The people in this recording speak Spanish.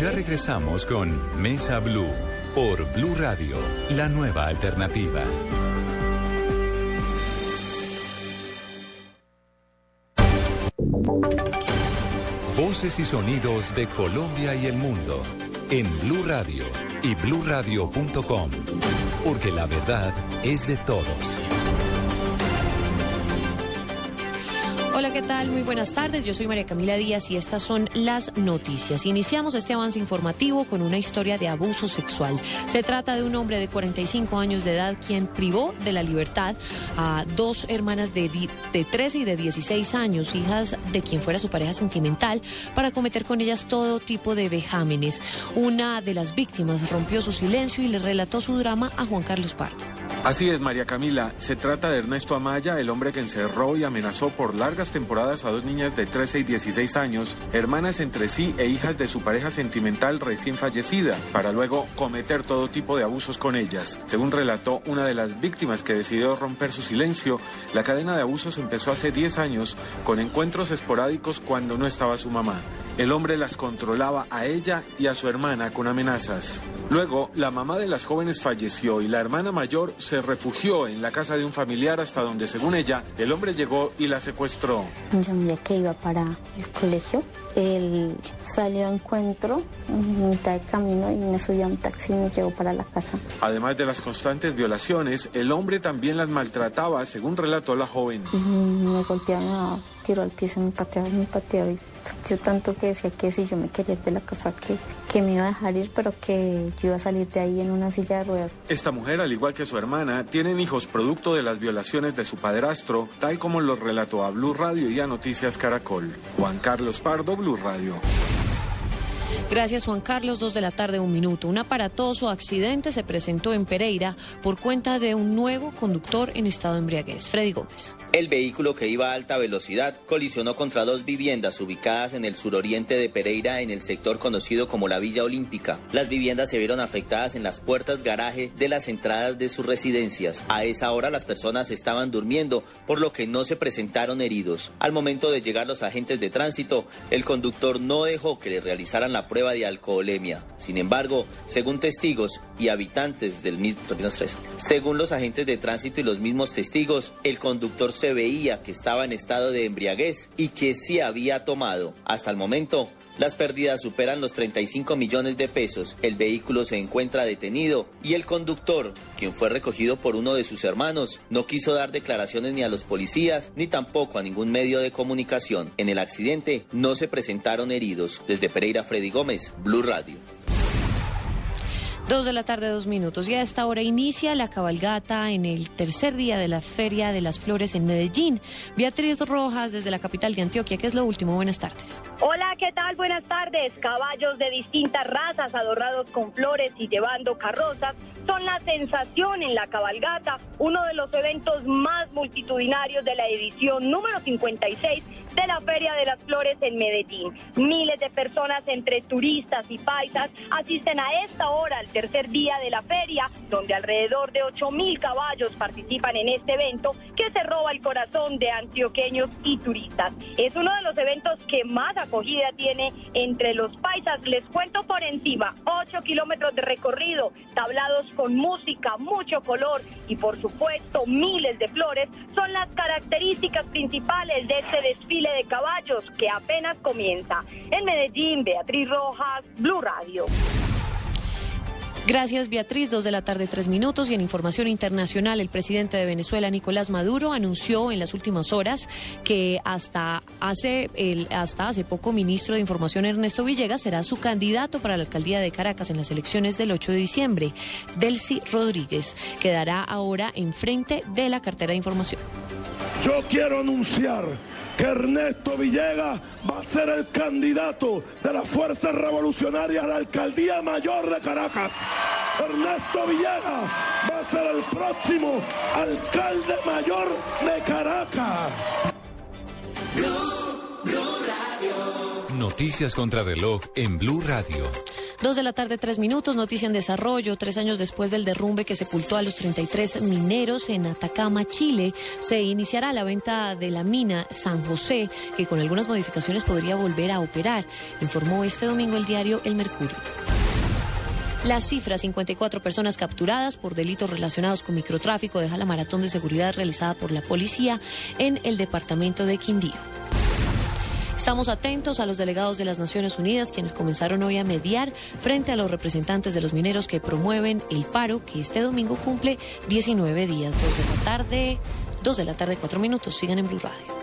Ya regresamos con Mesa Blue por Blue Radio, la nueva alternativa. Voces y sonidos de Colombia y el mundo en Blue Radio y bluradio.com, porque la verdad es de todos. Hola, ¿qué tal? Muy buenas tardes. Yo soy María Camila Díaz y estas son las noticias. Iniciamos este avance informativo con una historia de abuso sexual. Se trata de un hombre de 45 años de edad quien privó de la libertad a dos hermanas de, de 13 y de 16 años, hijas de quien fuera su pareja sentimental, para cometer con ellas todo tipo de vejámenes. Una de las víctimas rompió su silencio y le relató su drama a Juan Carlos Pardo. Así es, María Camila. Se trata de Ernesto Amaya, el hombre que encerró y amenazó por largas temporadas a dos niñas de 13 y 16 años, hermanas entre sí e hijas de su pareja sentimental recién fallecida, para luego cometer todo tipo de abusos con ellas. Según relató una de las víctimas que decidió romper su silencio, la cadena de abusos empezó hace 10 años con encuentros esporádicos cuando no estaba su mamá. El hombre las controlaba a ella y a su hermana con amenazas. Luego, la mamá de las jóvenes falleció y la hermana mayor se refugió en la casa de un familiar hasta donde, según ella, el hombre llegó y la secuestró. Un día que iba para el colegio, él salió a encuentro en mitad de camino y me subió a un taxi y me llevó para la casa. Además de las constantes violaciones, el hombre también las maltrataba, según relató la joven. Me golpeaba, me tiró al piso, me pateaba, me pateaba y yo tanto que decía que si yo me quería ir de la casa, que, que me iba a dejar ir, pero que yo iba a salir de ahí en una silla de ruedas. Esta mujer, al igual que su hermana, tienen hijos producto de las violaciones de su padrastro, tal como lo relató a Blue Radio y a Noticias Caracol. Juan Carlos Pardo, Blue Radio. Gracias Juan Carlos, dos de la tarde, un minuto. Un aparatoso accidente se presentó en Pereira por cuenta de un nuevo conductor en estado de embriaguez. Freddy Gómez. El vehículo que iba a alta velocidad colisionó contra dos viviendas ubicadas en el suroriente de Pereira en el sector conocido como la Villa Olímpica. Las viviendas se vieron afectadas en las puertas garaje de las entradas de sus residencias. A esa hora las personas estaban durmiendo, por lo que no se presentaron heridos. Al momento de llegar los agentes de tránsito, el conductor no dejó que le realizaran la prueba de alcoholemia. Sin embargo, según testigos y habitantes del mismo según los agentes de tránsito y los mismos testigos, el conductor se veía que estaba en estado de embriaguez y que sí había tomado. Hasta el momento, las pérdidas superan los 35 millones de pesos. El vehículo se encuentra detenido y el conductor, quien fue recogido por uno de sus hermanos, no quiso dar declaraciones ni a los policías ni tampoco a ningún medio de comunicación. En el accidente no se presentaron heridos. Desde Pereira, Freddy Gómez, Blue Radio. Dos de la tarde, dos minutos. Y a esta hora inicia la cabalgata en el tercer día de la Feria de las Flores en Medellín. Beatriz Rojas, desde la capital de Antioquia, ¿qué es lo último? Buenas tardes. Hola, ¿qué tal? Buenas tardes. Caballos de distintas razas adornados con flores y llevando carrozas son la sensación en la cabalgata, uno de los eventos más multitudinarios de la edición número 56 de la Feria de las Flores en Medellín. Miles de personas entre turistas y paisas asisten a esta hora al día de la feria, donde alrededor de 8 mil caballos participan en este evento que se roba el corazón de antioqueños y turistas. Es uno de los eventos que más acogida tiene entre los paisas. Les cuento por encima, 8 kilómetros de recorrido, tablados con música, mucho color y por supuesto miles de flores son las características principales de este desfile de caballos que apenas comienza. En Medellín, Beatriz Rojas, Blue Radio. Gracias, Beatriz. Dos de la tarde, tres minutos. Y en información internacional, el presidente de Venezuela, Nicolás Maduro, anunció en las últimas horas que hasta hace, el, hasta hace poco, ministro de Información Ernesto Villegas será su candidato para la alcaldía de Caracas en las elecciones del 8 de diciembre. Delcy Rodríguez quedará ahora enfrente de la cartera de información. Yo quiero anunciar que Ernesto Villegas va a ser el candidato de las fuerzas revolucionarias a la alcaldía mayor de Caracas. Ernesto Villegas va a ser el próximo alcalde mayor de Noticias contra reloj en Blue Radio. Dos de la tarde, tres minutos, noticia en desarrollo. Tres años después del derrumbe que sepultó a los 33 mineros en Atacama, Chile, se iniciará la venta de la mina San José, que con algunas modificaciones podría volver a operar, informó este domingo el diario El Mercurio. La cifra, 54 personas capturadas por delitos relacionados con microtráfico, deja la maratón de seguridad realizada por la policía en el departamento de Quindío. Estamos atentos a los delegados de las Naciones Unidas, quienes comenzaron hoy a mediar frente a los representantes de los mineros que promueven el paro, que este domingo cumple 19 días, 2 de la tarde, 2 de la tarde, 4 minutos. Sigan en Blue Radio.